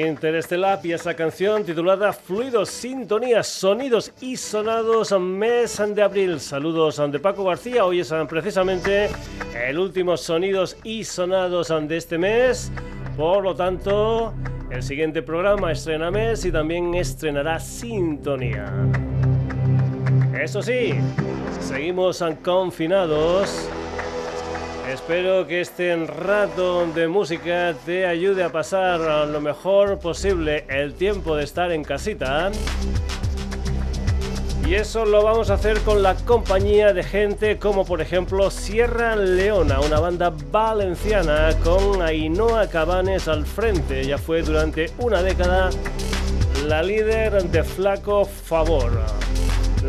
Interestelar y esa canción titulada Fluidos, Sintonías, Sonidos y Sonados, mes de abril. Saludos de Paco García. Hoy es precisamente el último Sonidos y Sonados de este mes. Por lo tanto, el siguiente programa estrena mes y también estrenará Sintonía. Eso sí, seguimos confinados Espero que este rato de música te ayude a pasar lo mejor posible el tiempo de estar en casita. Y eso lo vamos a hacer con la compañía de gente como por ejemplo Sierra Leona, una banda valenciana con Ainhoa Cabanes al frente. Ya fue durante una década la líder de Flaco Favor.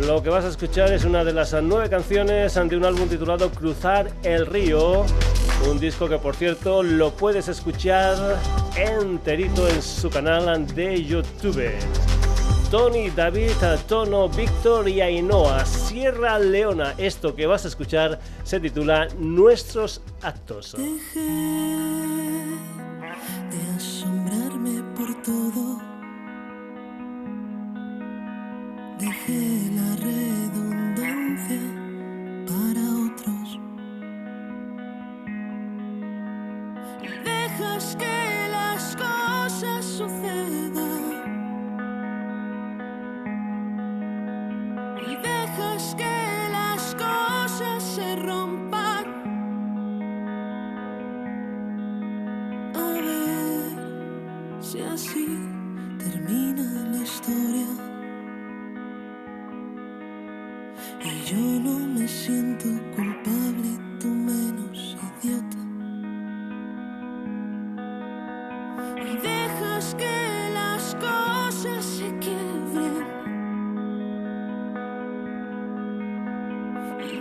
Lo que vas a escuchar es una de las nueve canciones ante un álbum titulado Cruzar el Río, un disco que por cierto lo puedes escuchar enterito en su canal de YouTube. Tony, David, Tono, Víctor y Ainhoa, Sierra Leona. Esto que vas a escuchar se titula Nuestros Actos. asombrarme por todo. Dejé la redundancia para otros. Dejas que las cosas sucedan. Y dejas que las cosas se rompan. A ver si así termina la historia. Y yo no me siento culpable, tú menos idiota. Y dejas que las cosas se quiebren. Y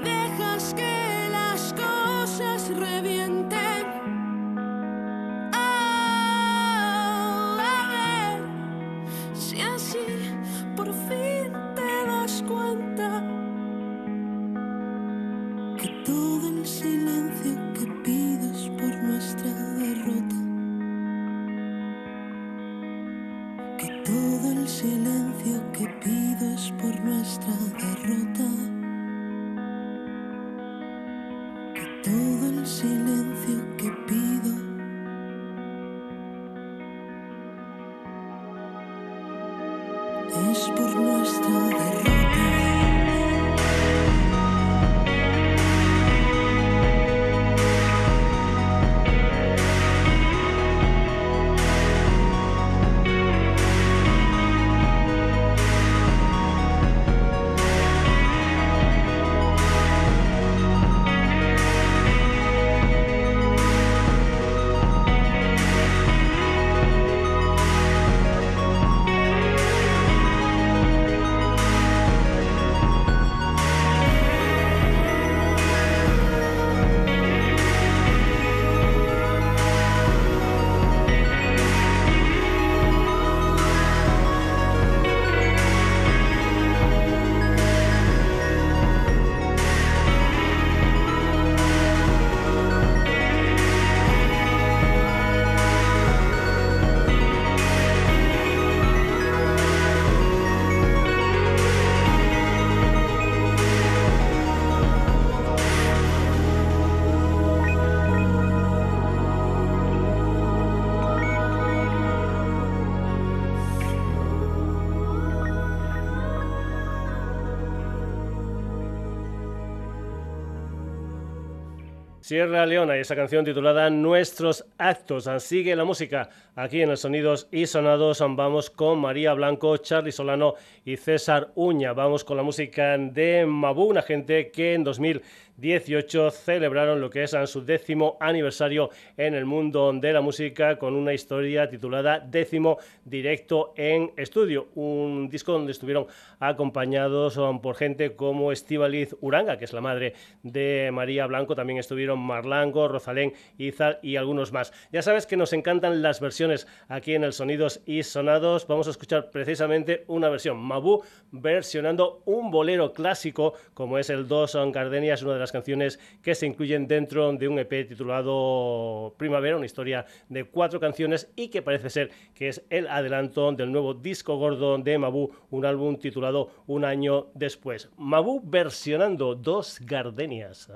Sierra Leona y esa canción titulada Nuestros Actos. Sigue la música aquí en el Sonidos y Sonados. Vamos con María Blanco, Charlie Solano y César Uña. Vamos con la música de Mabu, una gente que en 2018 celebraron lo que es su décimo aniversario en el mundo de la música con una historia titulada Décimo Directo en Estudio. Un disco donde estuvieron acompañados por gente como Estivaliz Uranga, que es la madre de María Blanco. También estuvieron Marlango, Rosalén, Izal y algunos más. Ya sabes que nos encantan las versiones aquí en el Sonidos y Sonados. Vamos a escuchar precisamente una versión, Mabu versionando un bolero clásico como es el Dos Gardenias, una de las canciones que se incluyen dentro de un EP titulado Primavera, una historia de cuatro canciones y que parece ser que es el adelanto del nuevo disco gordo de Mabu, un álbum titulado Un año después. Mabu versionando Dos Gardenias.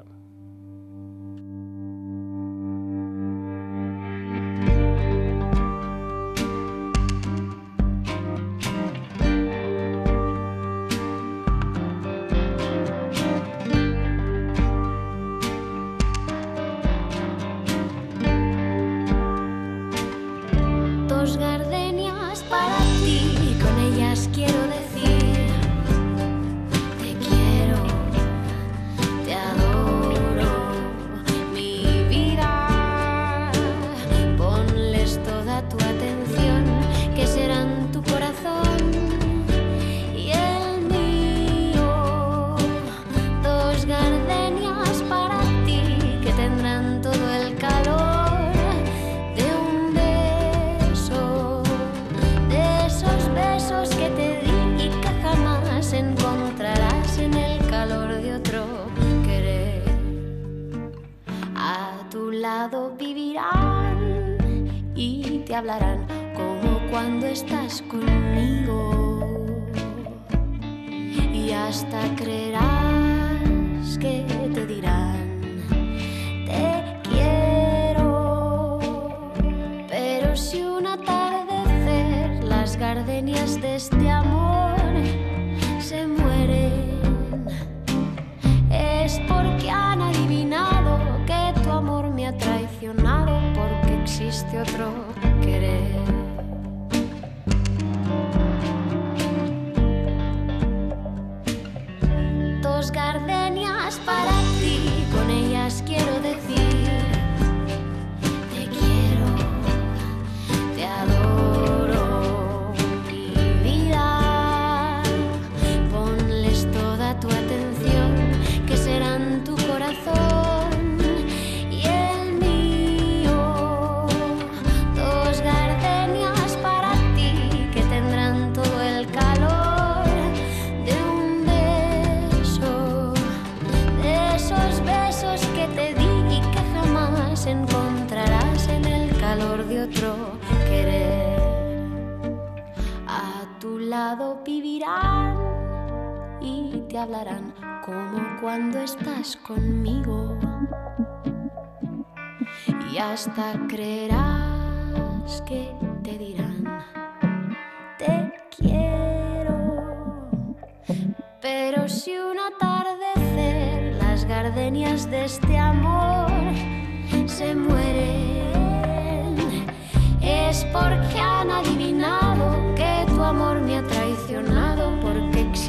Hasta creerás que te dirán, te quiero. Pero si un atardecer las gardenias de este amor se mueren, es porque han adivinado que tu amor me porque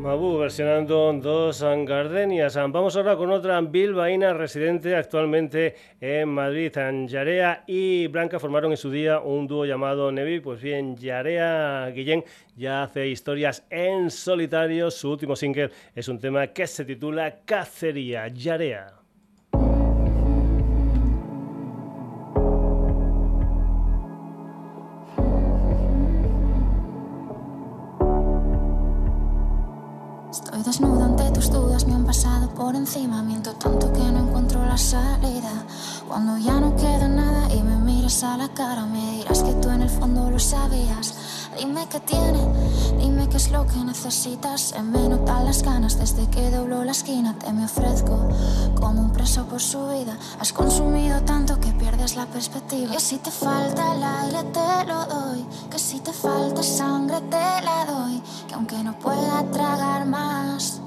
Mabu versionando dos gardenias. Vamos ahora con otra bilbaína residente actualmente en Madrid. Yarea y Blanca formaron en su día un dúo llamado Nevi. Pues bien, Yarea Guillén ya hace historias en solitario. Su último single es un tema que se titula Cacería. Yarea. Pasado por encima. Miento tanto que no encuentro la salida. Cuando ya no queda nada y me miras a la cara, me dirás que tú en el fondo lo sabías. Dime qué tiene, dime qué es lo que necesitas. Se me notan las ganas desde que doblo la esquina. Te me ofrezco como un preso por su vida. Has consumido tanto que pierdes la perspectiva. Que si te falta el aire te lo doy. Que si te falta sangre te la doy. Que aunque no pueda tragar más,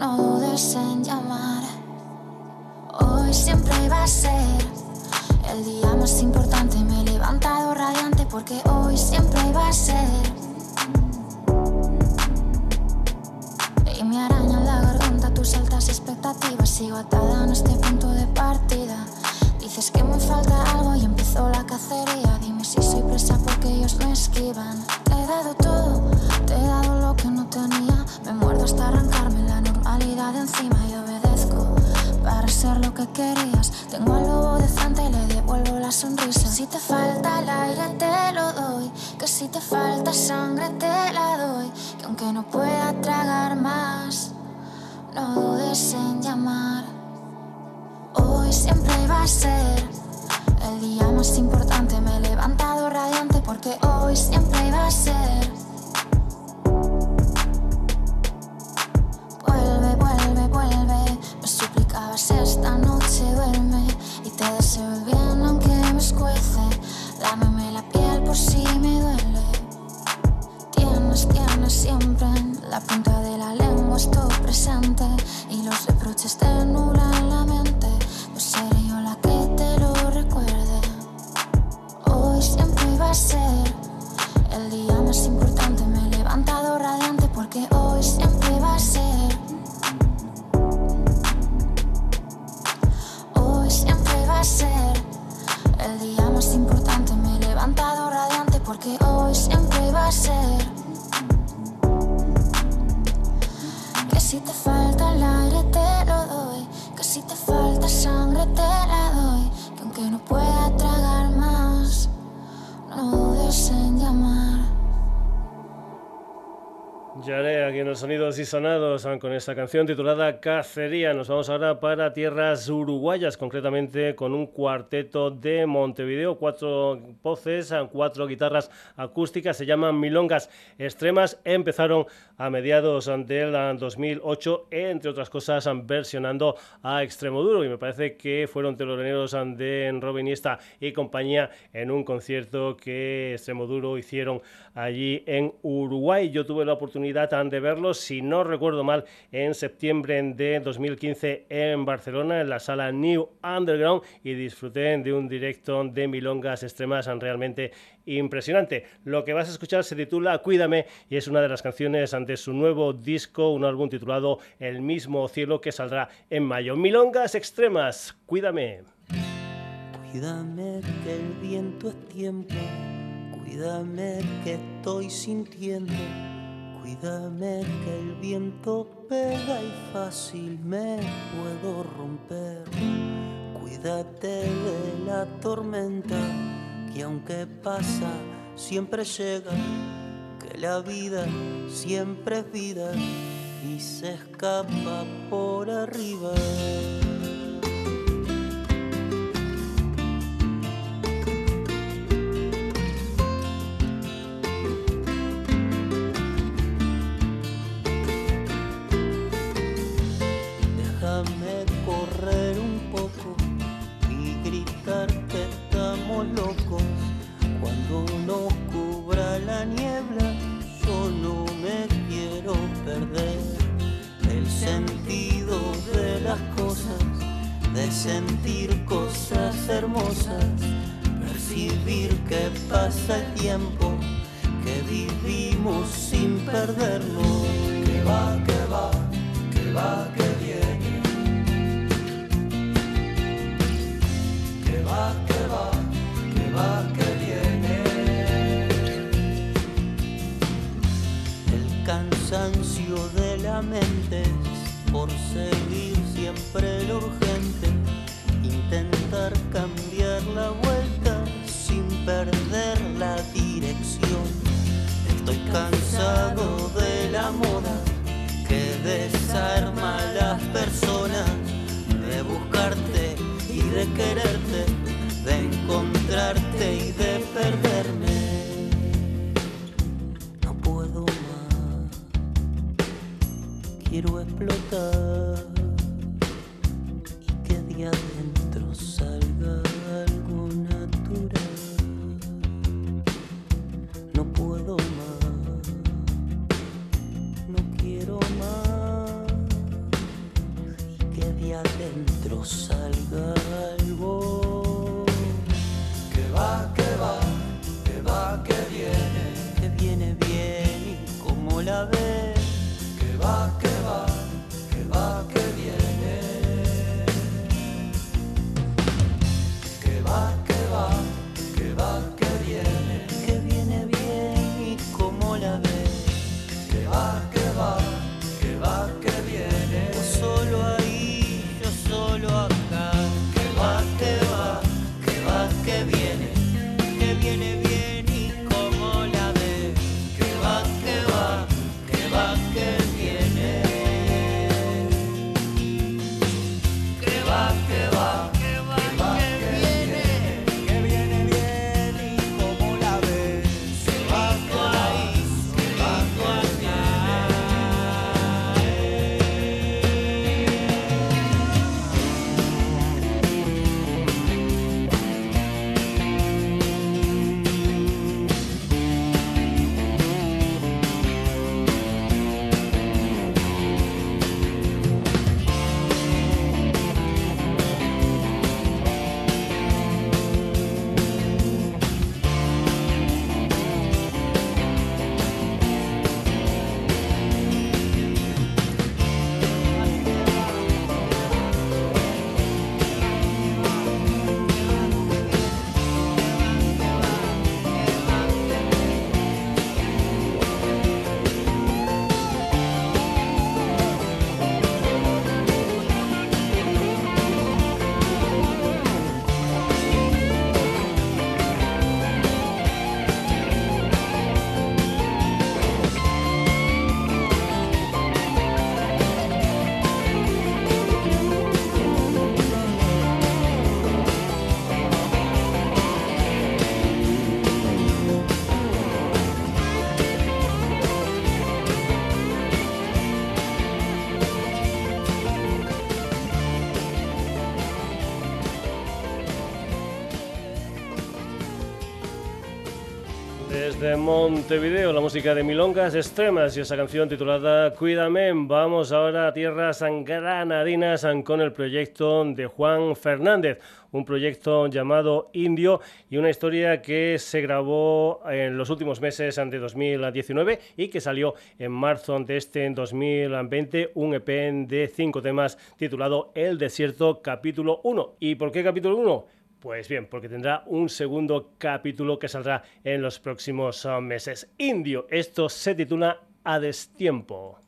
no dudes en llamar. Hoy siempre iba a ser el día más importante. Me he levantado radiante porque hoy siempre va a ser. Y me araña la garganta tus altas expectativas. Sigo atada en este punto de partida. Dices que me falta algo y empezó la cacería. Dime si soy presa porque ellos me esquivan. Te he dado todo, te he dado lo que no tenía. Me muerdo hasta arrancarme la normalidad de encima y obedezco para ser lo que querías. Tengo al lobo de frente y le devuelvo la sonrisa. Si te falta el aire, te lo doy. Que si te falta sangre, te la doy. Que aunque no pueda tragar más, no dudes en llamar. Hoy siempre va a ser el día más importante. Me he levantado radiante porque hoy siempre va a ser. Suplicabas esta noche, duerme. Y te deseo el bien aunque me escuece. Lámeme la piel por si me duele. Tienes, tienes siempre la punta de la lengua estoy presente. Y los reproches te nublan la mente. Pues seré yo la que te lo recuerde. Hoy siempre va a ser sonados con esta canción titulada Cacería. Nos vamos ahora para tierras uruguayas, concretamente con un cuarteto de Montevideo, cuatro voces, cuatro guitarras acústicas, se llaman Milongas Extremas. Empezaron a mediados del 2008, entre otras cosas, versionando a Extremoduro y me parece que fueron teloneros de Robin y compañía en un concierto que Extremoduro hicieron allí en Uruguay. Yo tuve la oportunidad de verlos, si no recuerdo mal, en septiembre de 2015 en Barcelona, en la sala New Underground, y disfruté de un directo de milongas extremas realmente impresionante. Lo que vas a escuchar se titula Cuídame y es una de las canciones ante su nuevo disco, un álbum titulado El mismo cielo que saldrá en mayo. Milongas extremas, cuídame. Cuídame que el viento es tiempo, cuídame que estoy sintiendo Cuídame que el viento pega y fácil me puedo romper. Cuídate de la tormenta que aunque pasa siempre llega. Que la vida siempre es vida y se escapa por arriba. Sentir cosas hermosas, percibir que pasa el tiempo, que vivimos sin perderlo. Que va, que va, que va, que viene. Que va, que va, que va, que viene. El cansancio de la mente por seguir siempre lo urgente intentar cambiar la vuelta sin perder la dirección. Estoy cansado de la moda que desarma a las personas, de buscarte y de quererte, de encontrarte y de perderme. Quiero explotar Montevideo, la música de Milongas Extremas y esa canción titulada Cuídame. Vamos ahora a tierras granadinas con el proyecto de Juan Fernández, un proyecto llamado Indio y una historia que se grabó en los últimos meses de 2019 y que salió en marzo de este 2020, un EP de cinco temas titulado El Desierto capítulo 1. ¿Y por qué capítulo 1? Pues bien, porque tendrá un segundo capítulo que saldrá en los próximos ah, meses. Indio, esto se titula A destiempo.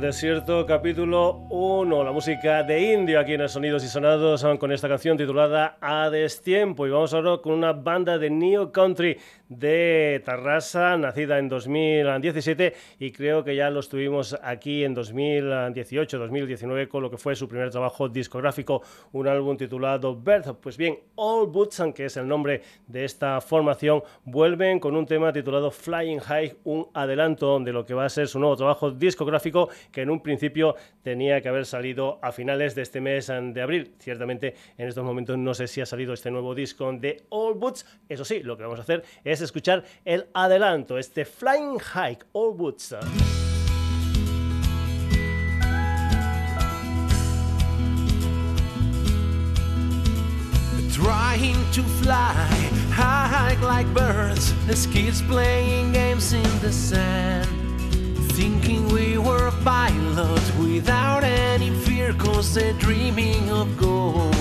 Desierto, capítulo 1, la música de Indio aquí en el Sonidos y Sonados con esta canción titulada A Destiempo. Y vamos ahora con una banda de New Country de Tarrasa, nacida en 2017 y creo que ya lo estuvimos aquí en 2018, 2019 con lo que fue su primer trabajo discográfico, un álbum titulado Birth. Pues bien, All Boots, que es el nombre de esta formación, vuelven con un tema titulado Flying High, un adelanto de lo que va a ser su nuevo trabajo discográfico que en un principio tenía que haber salido a finales de este mes de abril. Ciertamente en estos momentos no sé si si ha salido este nuevo disco de All Boots. Eso sí, lo que vamos a hacer es escuchar el adelanto, este Flying High, All Boots. trying to fly high like birds as kids playing games in the sand thinking we were pilots without any fear cause they're dreaming of gold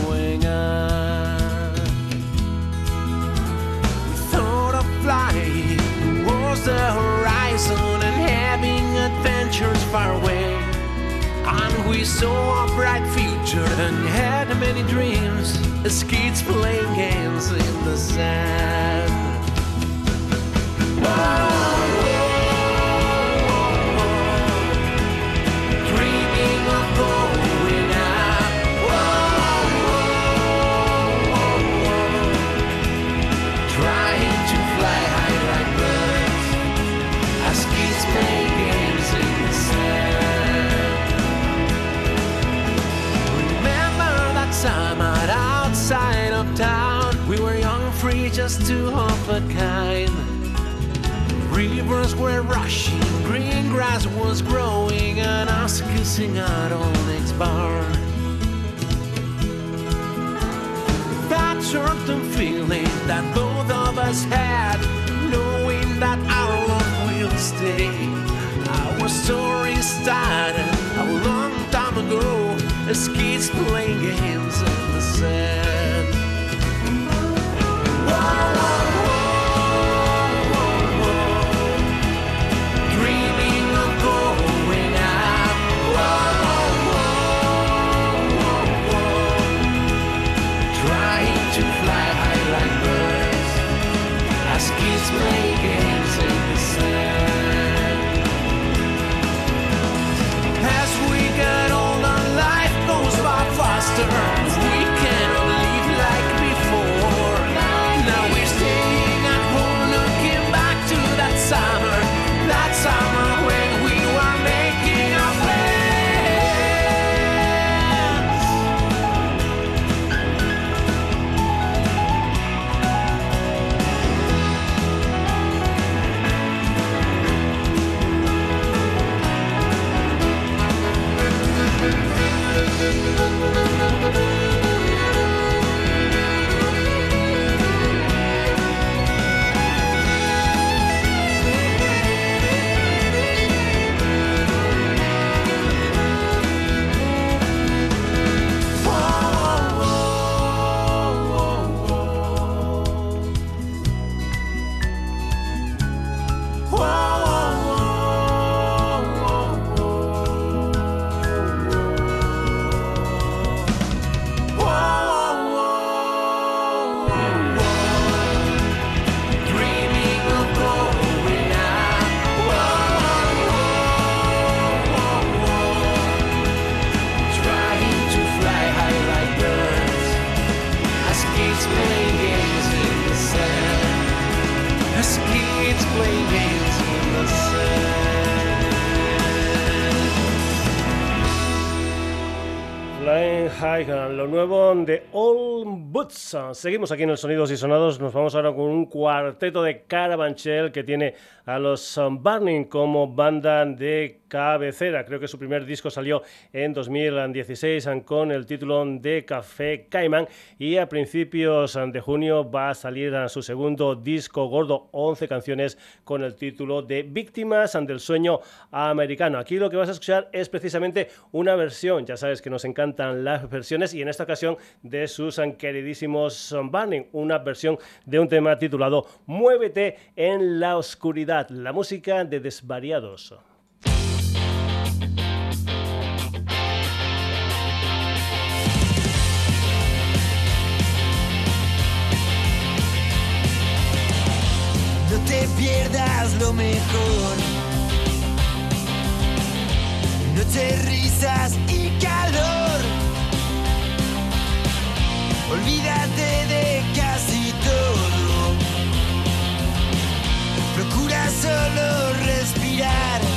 saw a bright future and had many dreams as kids playing games in the sand. Dreaming just two of a kind. Rivers were rushing, green grass was growing, and us kissing out on next bar. That certain feeling that both of us had, knowing that our love will stay. Our story started a long time ago, as kids playing games in the sand. Dreaming Seguimos aquí en el Sonidos y Sonados. Nos vamos ahora con un cuarteto de Carabanchel que tiene a los Burning como banda de cabecera. Creo que su primer disco salió en 2016 con el título de Café Cayman y a principios de junio va a salir su segundo disco gordo, 11 canciones con el título de Víctimas del Sueño Americano. Aquí lo que vas a escuchar es precisamente una versión, ya sabes que nos encantan las versiones y en esta ocasión de sus queridísimos Burning, una versión de un tema titulado Muévete en la oscuridad, la música de Desvariados. Te pierdas lo mejor. Noche, risas y calor. Olvídate de casi todo. Procura solo respirar.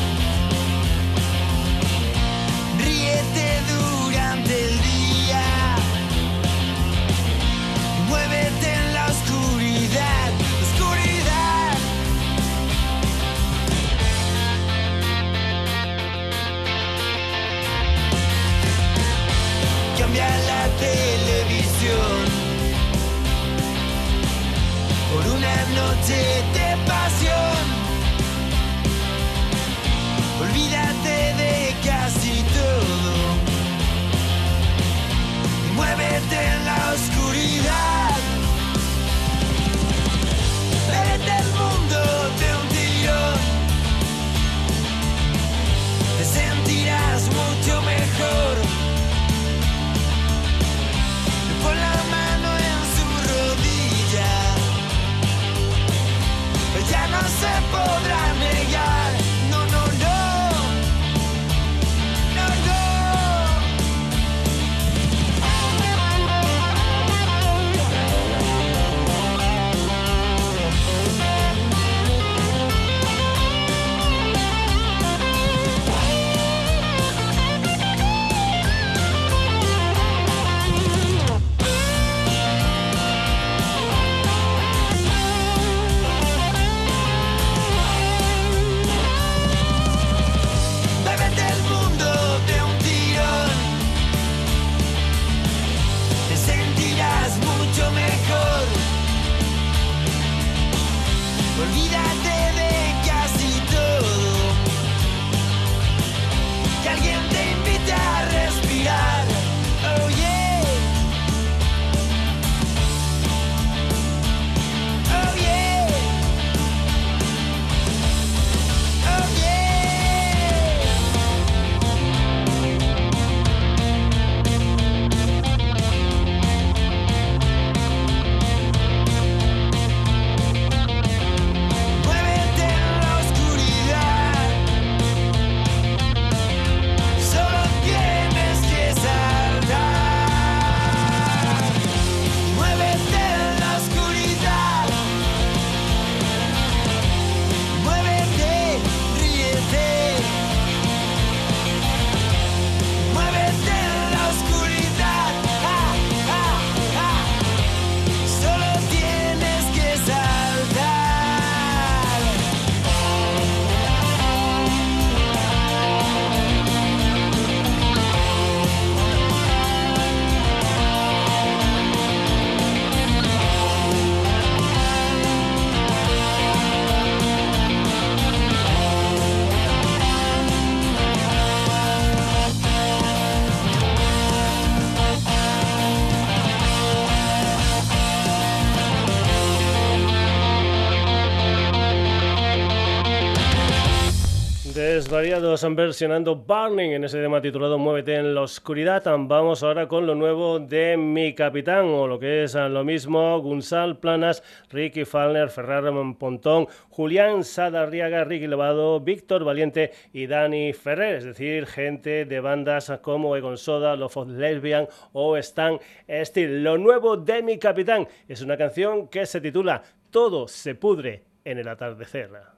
Variados versionando Burning en ese tema titulado Muévete en la oscuridad. Vamos ahora con lo nuevo de Mi Capitán, o lo que es lo mismo, Gunsal Planas, Ricky Falner, Ferrara Pontón, Julián Sadarriaga, Ricky Levado, Víctor Valiente y Dani Ferrer, es decir, gente de bandas como Egon Soda, Love of Lesbian o Stan Steel. Lo nuevo de Mi Capitán es una canción que se titula Todo se pudre en el atardecer.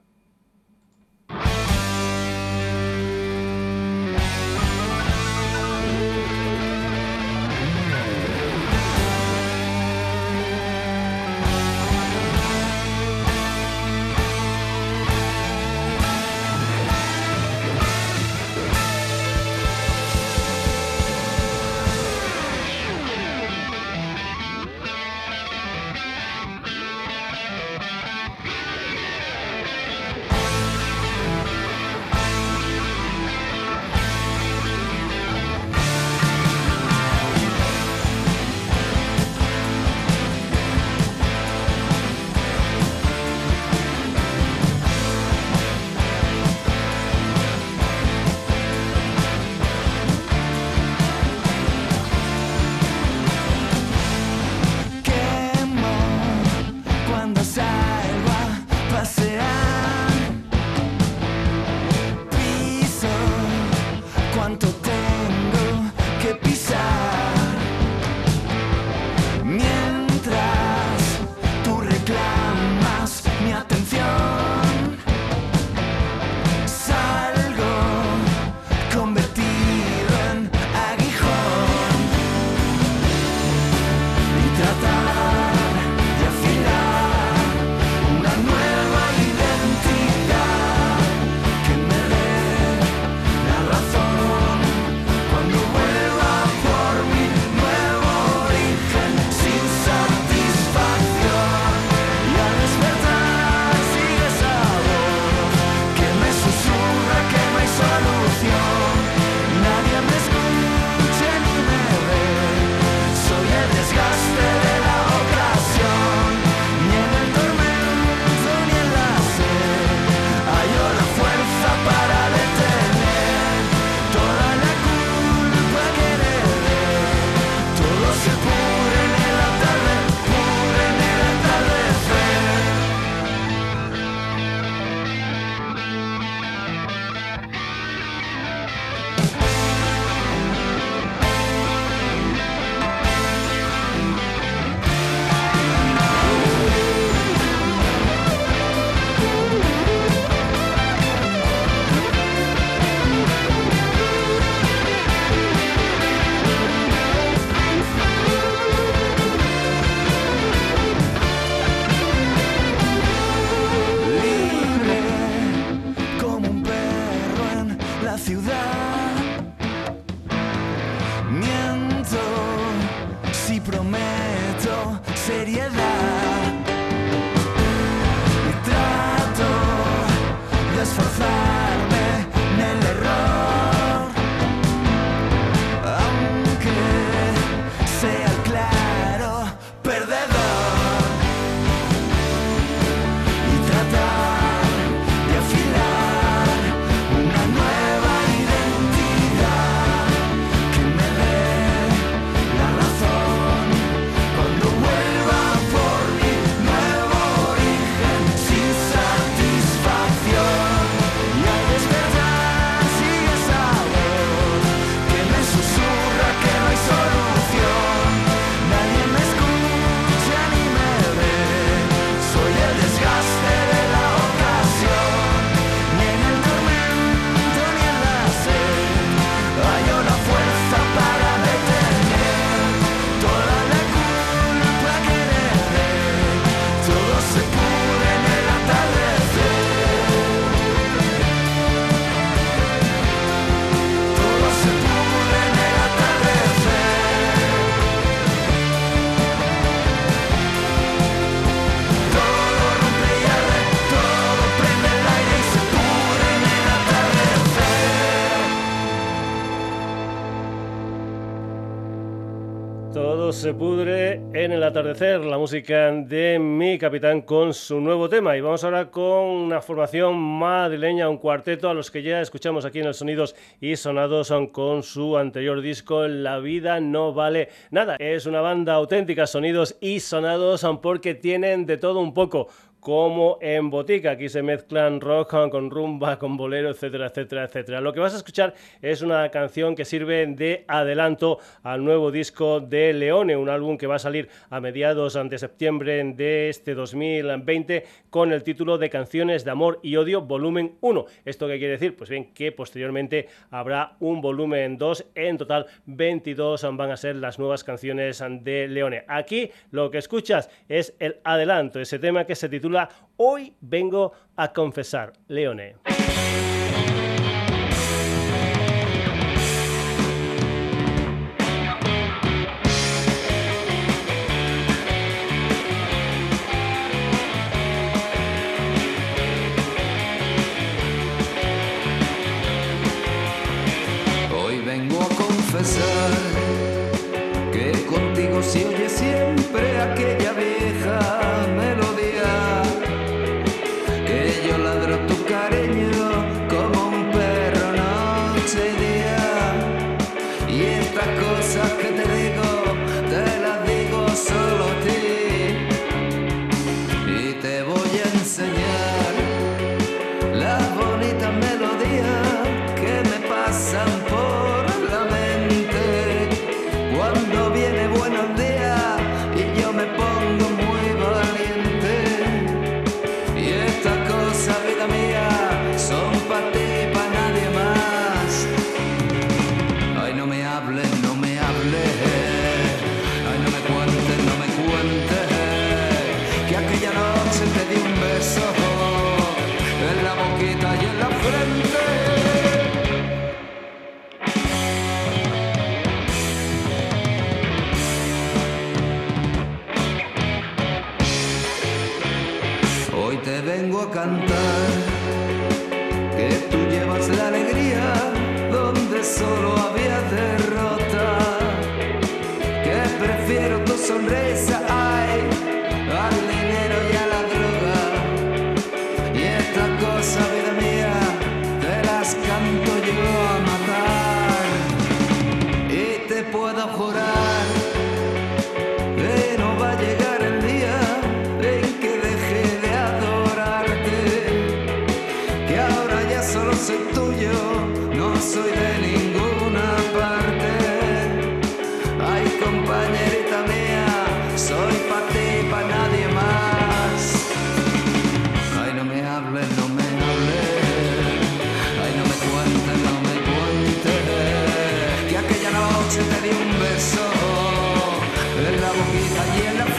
De mi capitán con su nuevo tema. Y vamos ahora con una formación madrileña, un cuarteto a los que ya escuchamos aquí en el Sonidos y Sonados con su anterior disco La vida no vale nada. Es una banda auténtica, Sonidos y Sonados, porque tienen de todo un poco como en Botica. Aquí se mezclan rock con rumba, con bolero, etcétera, etcétera, etcétera. Lo que vas a escuchar es una canción que sirve de adelanto al nuevo disco de Leone, un álbum que va a salir a mediados de septiembre de este 2020 con el título de Canciones de Amor y Odio, volumen 1. ¿Esto qué quiere decir? Pues bien, que posteriormente habrá un volumen 2. En total, 22 van a ser las nuevas canciones de Leone. Aquí lo que escuchas es el adelanto, ese tema que se titula Hoy vengo a confesar, Leone.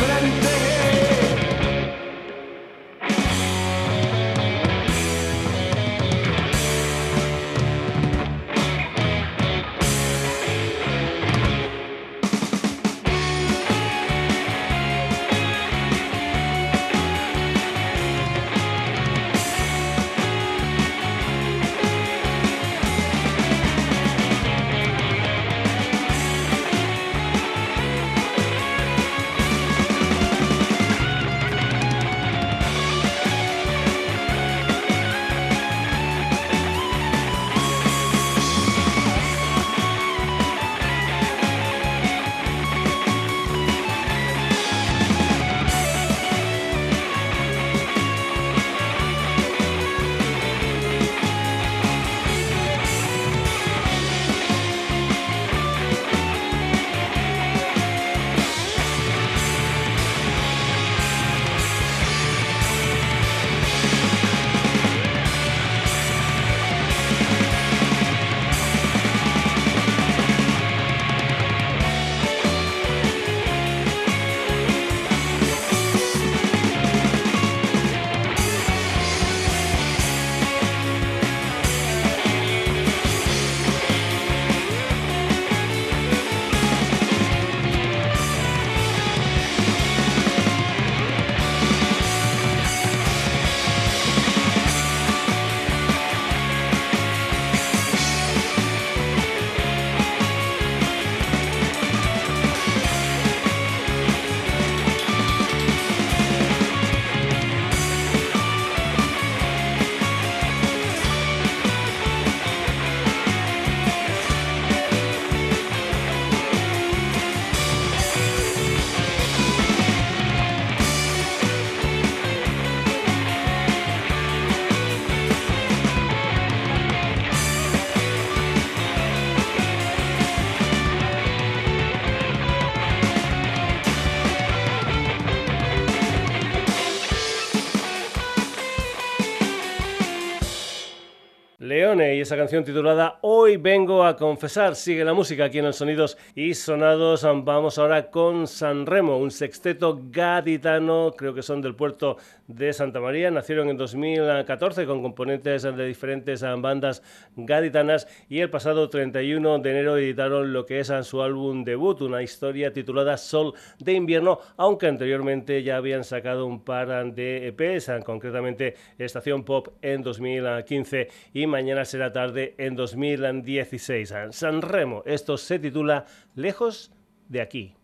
frente. Esa canción titulada Hoy vengo a confesar. Sigue la música aquí en el Sonidos y Sonados. Vamos ahora con San Remo, un sexteto gaditano, creo que son del puerto de Santa María. Nacieron en 2014 con componentes de diferentes bandas gaditanas y el pasado 31 de enero editaron lo que es su álbum debut, una historia titulada Sol de invierno, aunque anteriormente ya habían sacado un par de EPs, concretamente Estación Pop en 2015 y mañana será tarde en 2016. San Remo, esto se titula Lejos de aquí.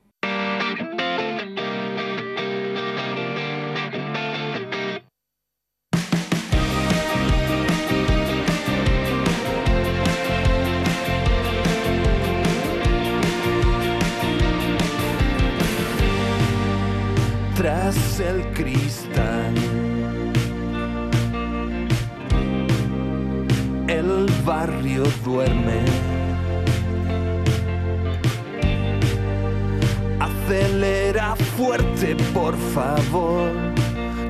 Por favor.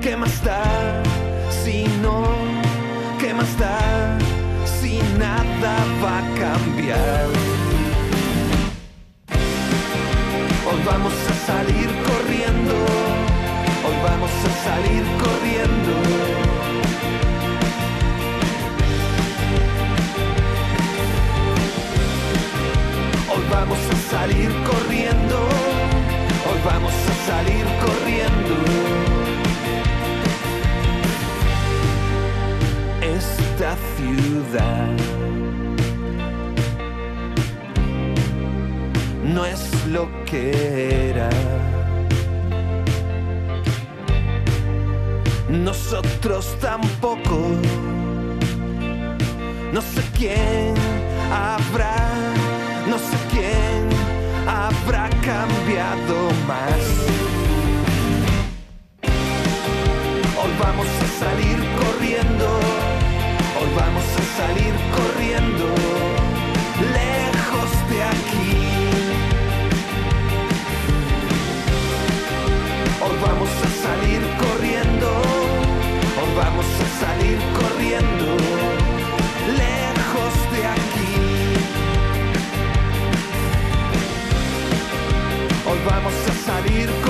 ¿Qué más da si no? ¿Qué más da si nada va a cambiar? Hoy vamos a salir corriendo. Hoy vamos a salir corriendo. vamos a salir no es lo que era. Nosotros tampoco. No sé quién habrá no sé quién habrá cambiado más. Salir corriendo, lejos de aquí. Hoy vamos a salir corriendo, hoy vamos a salir corriendo, lejos de aquí. Hoy vamos a salir corriendo.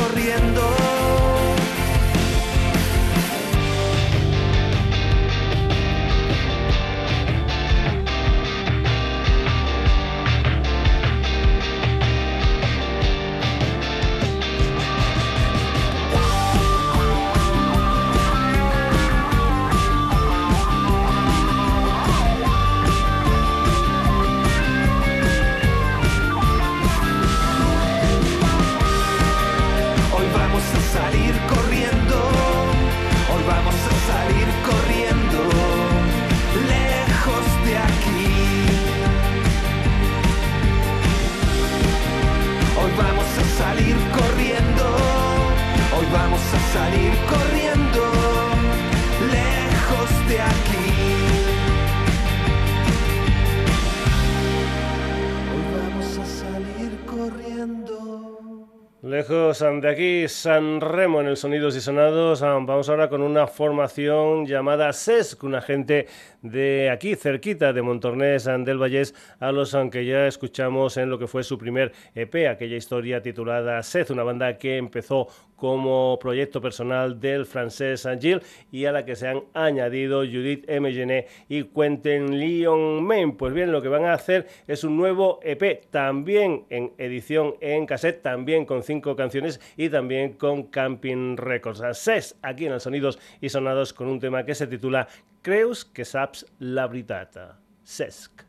De aquí San Remo en el Sonidos y Sonados. Ah, vamos ahora con una formación llamada SESC, una gente de aquí, cerquita de Montornés del Vallés, a los que ya escuchamos en lo que fue su primer EP, aquella historia titulada SES, una banda que empezó como proyecto personal del francés Gilles y a la que se han añadido Judith M. Y Quentin Leon Main. Pues bien, lo que van a hacer es un nuevo EP, también en edición en cassette, también con cinco canciones y también con Camping Records. SES aquí en los Sonidos y Sonados con un tema que se titula Creus que saps la britata. Sesc.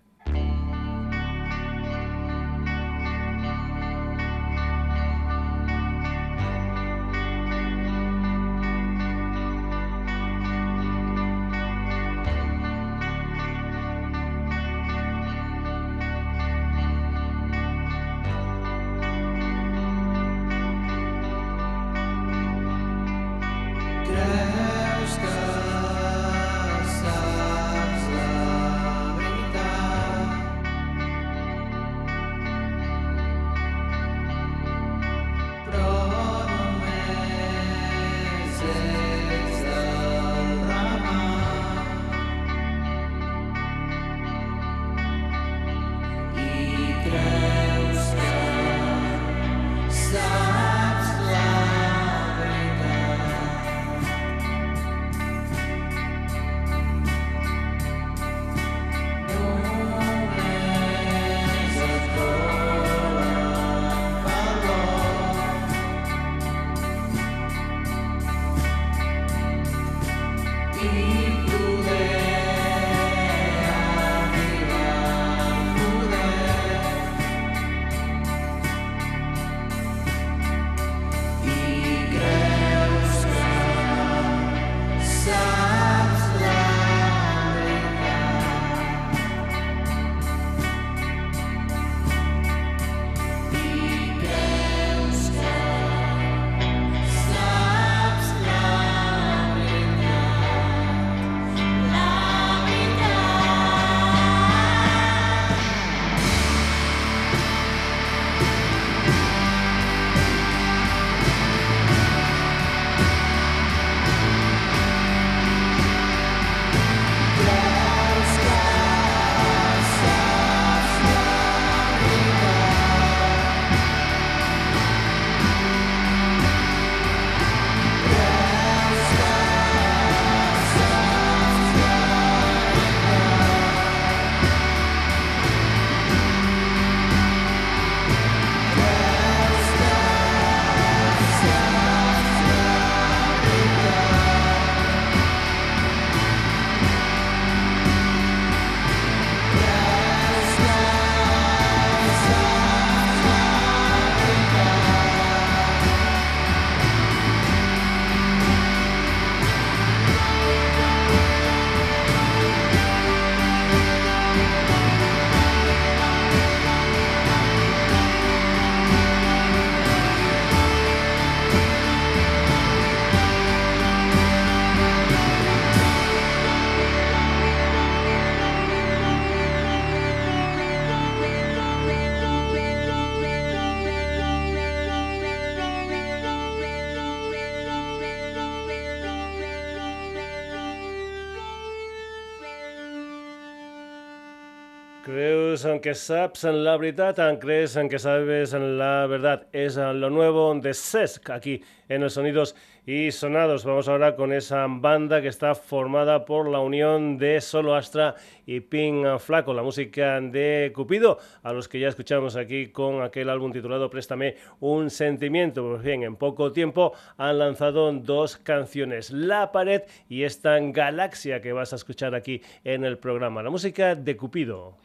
Que saps en la verdad, crees en que sabes en la verdad. Es lo nuevo de Sesk aquí en los sonidos y sonados. Vamos ahora con esa banda que está formada por la unión de Solo Astra y Ping Flaco, la música de Cupido, a los que ya escuchamos aquí con aquel álbum titulado Préstame un sentimiento. Pues bien, en poco tiempo han lanzado dos canciones, La pared y esta Galaxia que vas a escuchar aquí en el programa. La música de Cupido.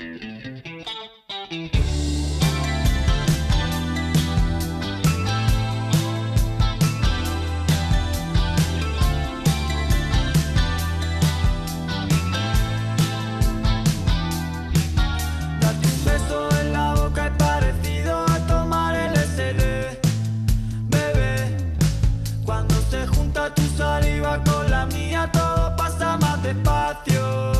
patio.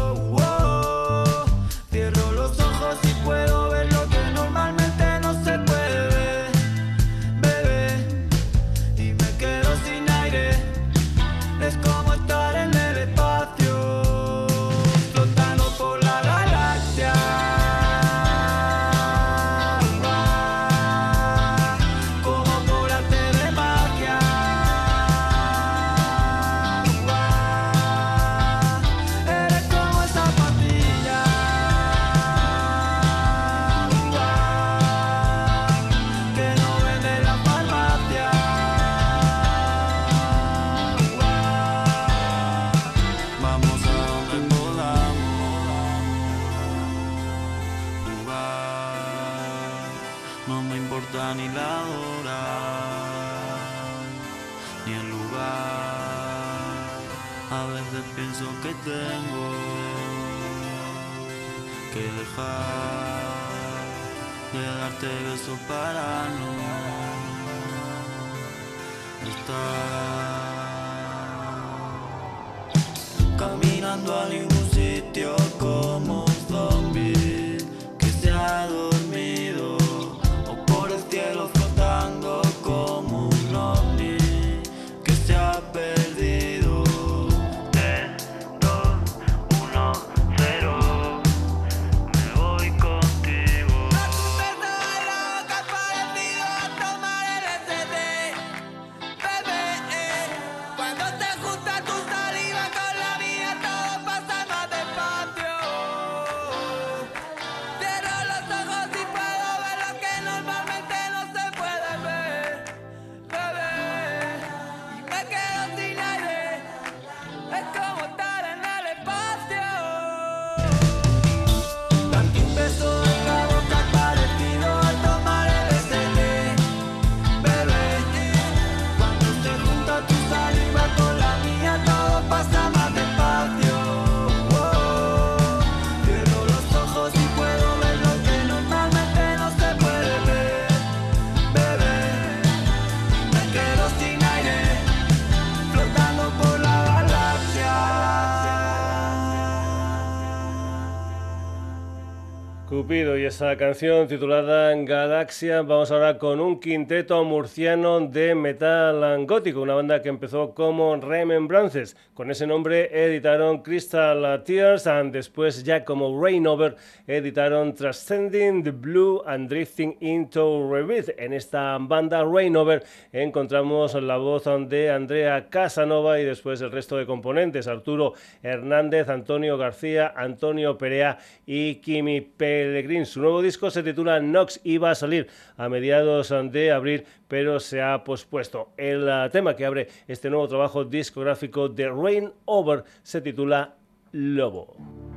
Cupido y esa canción titulada Galaxia. Vamos ahora con un quinteto murciano de metal gótico, una banda que empezó como Remembrances. Con ese nombre editaron Crystal Tears y después ya como Rainover editaron Transcending the Blue and Drifting into Rebirth. En esta banda Rainover encontramos la voz de Andrea Casanova y después el resto de componentes, Arturo Hernández, Antonio García, Antonio Perea y Kimi P. Su nuevo disco se titula Nox y va a salir a mediados de abril, pero se ha pospuesto. El uh, tema que abre este nuevo trabajo discográfico de Rain Over se titula Lobo.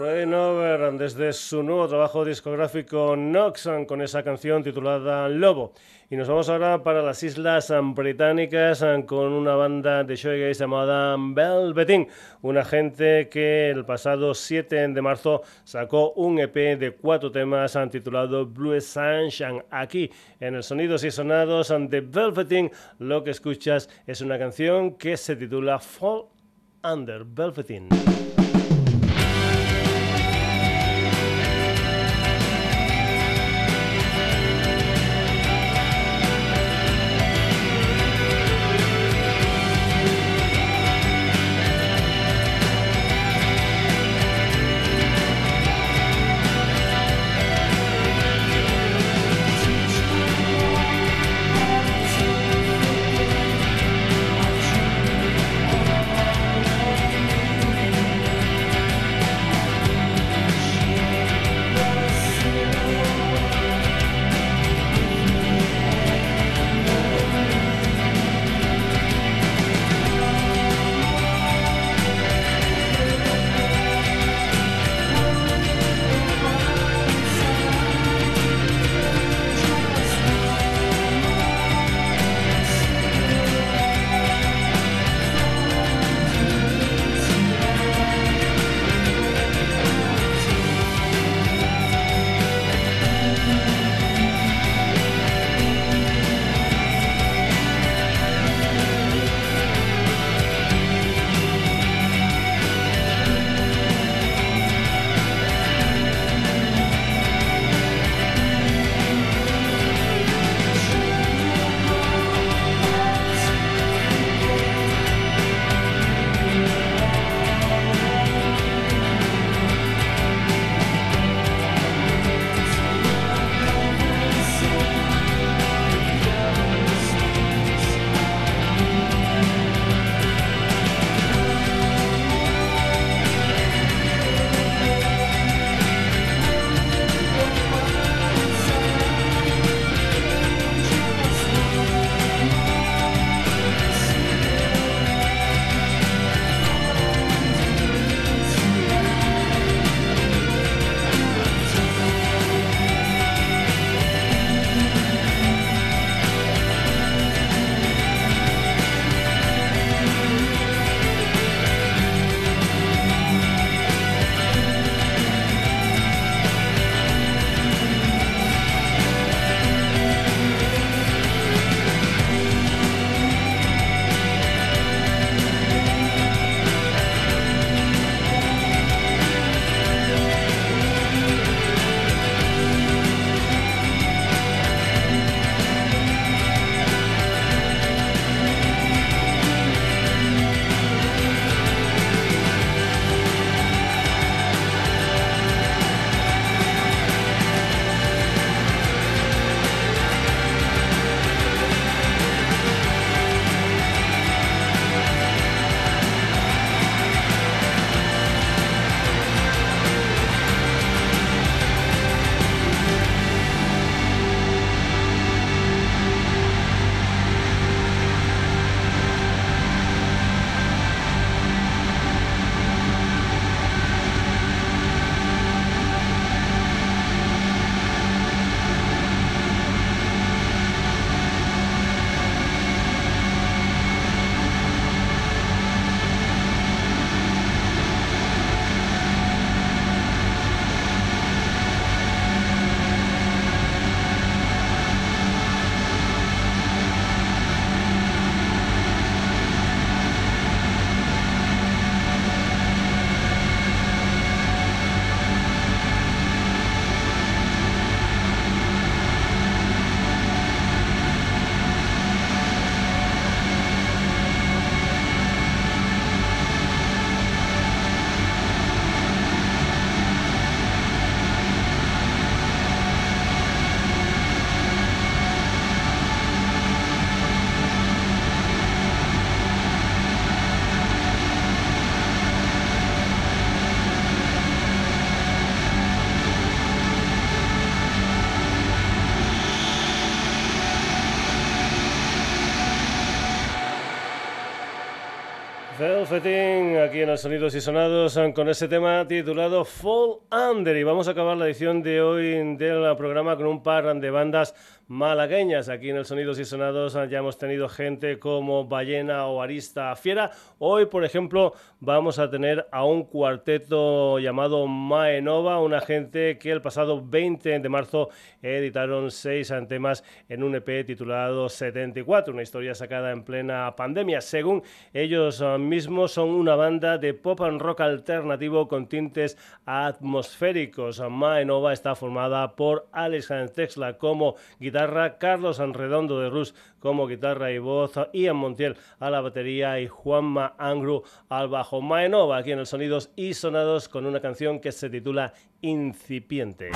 Desde su nuevo trabajo discográfico Noxan con esa canción titulada Lobo. Y nos vamos ahora para las Islas Británicas con una banda de shoegaze llamada Velveteen, una gente que el pasado 7 de marzo sacó un EP de cuatro temas titulado Blue Sunshine. Aquí en el Sonidos y Sonados de Velveteen lo que escuchas es una canción que se titula Fall Under Velveteen. Bofetín aquí en los Sonidos y Sonados con ese tema titulado Fall Under. Y vamos a acabar la edición de hoy del programa con un par de bandas malagueñas. Aquí en el Sonidos y Sonados ya hemos tenido gente como Ballena o Arista Fiera. Hoy, por ejemplo, vamos a tener a un cuarteto llamado Maenova, una gente que el pasado 20 de marzo editaron seis temas en un EP titulado 74, una historia sacada en plena pandemia. Según ellos mismos, son una banda de pop and rock alternativo con tintes atmosféricos. Maenova está formada por Alex Texla como guitarra Carlos Anredondo de Rus como guitarra y voz, Ian Montiel a la batería y Juanma Angru al bajo. Maenova aquí en el Sonidos y Sonados con una canción que se titula Incipiente.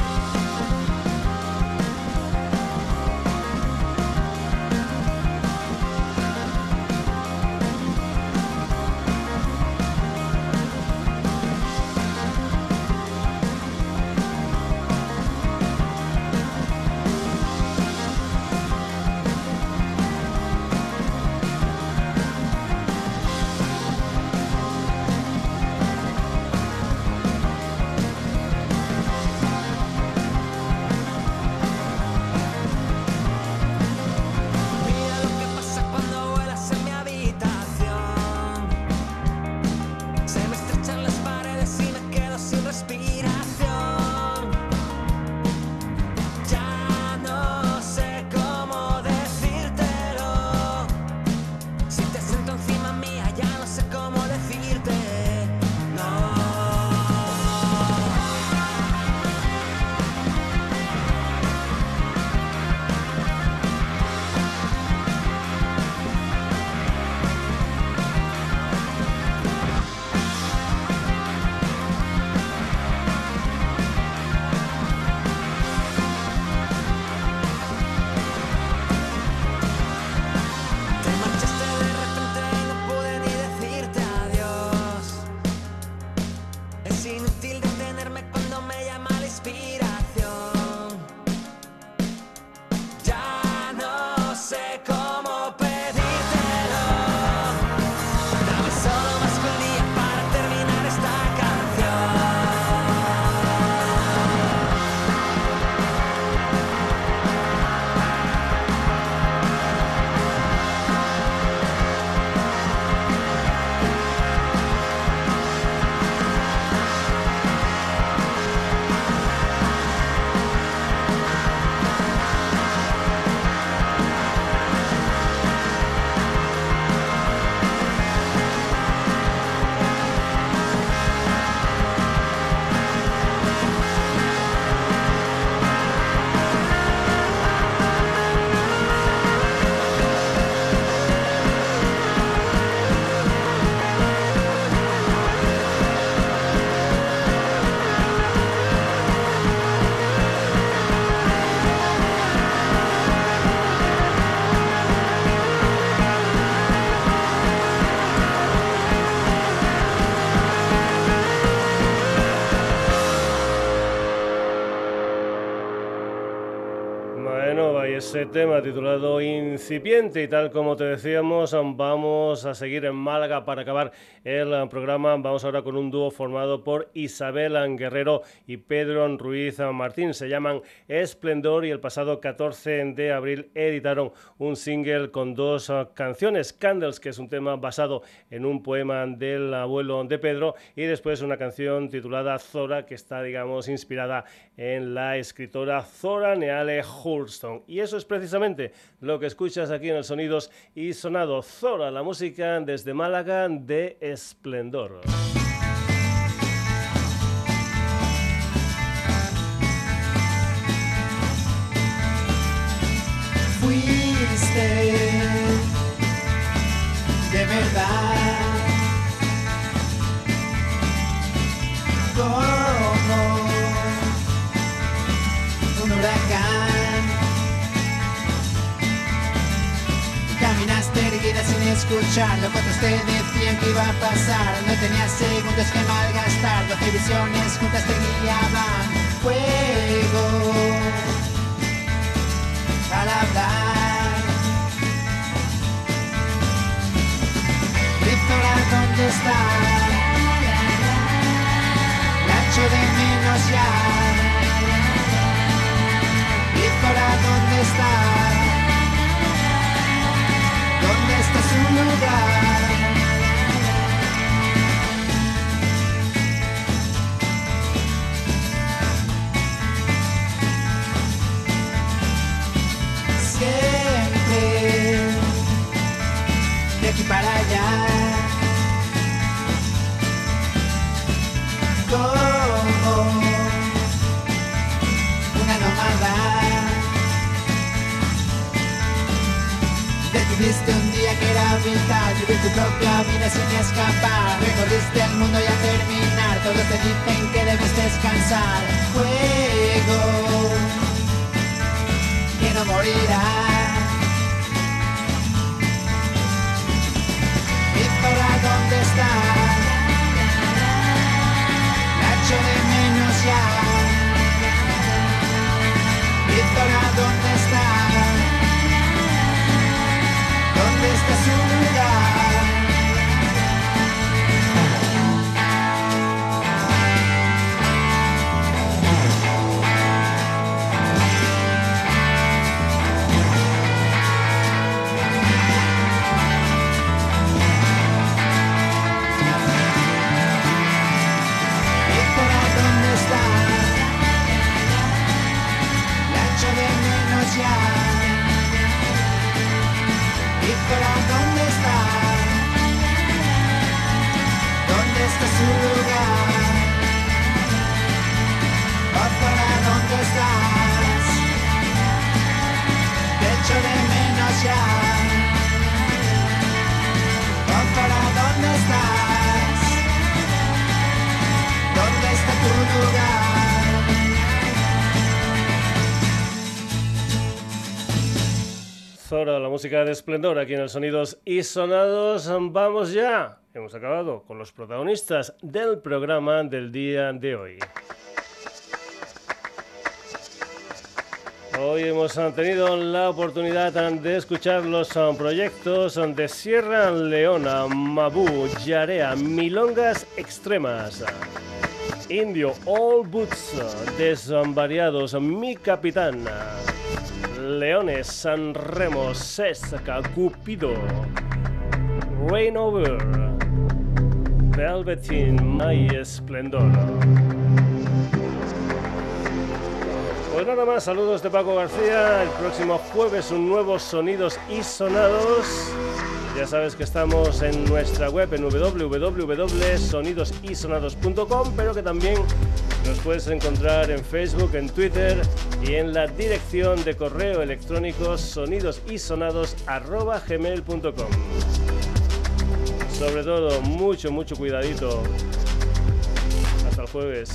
Tema titulado Incipiente y tal como te decíamos vamos a seguir en Málaga para acabar el programa. Vamos ahora con un dúo formado por Isabel Guerrero y Pedro Ruiz Martín. Se llaman Esplendor y el pasado 14 de abril editaron un single con dos canciones, Candles, que es un tema basado en un poema del abuelo de Pedro y después una canción titulada Zora que está digamos inspirada en la escritora Zora Neale Hurston. Y eso es precisamente lo que escuchas aquí en el Sonidos y Sonado. Zora, la música desde Málaga de Esplendor. Fuiste de verdad. escuchar lo que usted decía que iba a pasar No tenía segundos que malgastar Doce visiones juntas te guiaban Fuego Al hablar ¿dónde está? Nacho de menos ya Gritora, ¿dónde está? ¿Dónde está su lugar? Siempre de aquí para allá. Decidiste un día que era vital vivir tu propia vida sin escapar. Recorriste el mundo y a terminar, todos te dicen que debes descansar. Fuego que no morirá. ¿Y para dónde está? echo de menos ya. Música de esplendor aquí en el Sonidos y Sonados. Vamos ya. Hemos acabado con los protagonistas del programa del día de hoy. Hoy hemos tenido la oportunidad de escuchar los proyectos de Sierra Leona, Mabu, Yarea, Milongas Extremas, Indio, All Boots, Desvariados, Mi Capitana. Leones, San Remo, Sesca, Cupido, Rain Over, Velveteen, My Esplendor. Pues nada más, saludos de Paco García. El próximo jueves un nuevo Sonidos y Sonados. Ya sabes que estamos en nuestra web en www.sonidosisonados.com, pero que también nos puedes encontrar en Facebook, en Twitter y en la dirección de correo electrónico sonidosisonados.gmail.com. Sobre todo, mucho, mucho cuidadito. Hasta el jueves.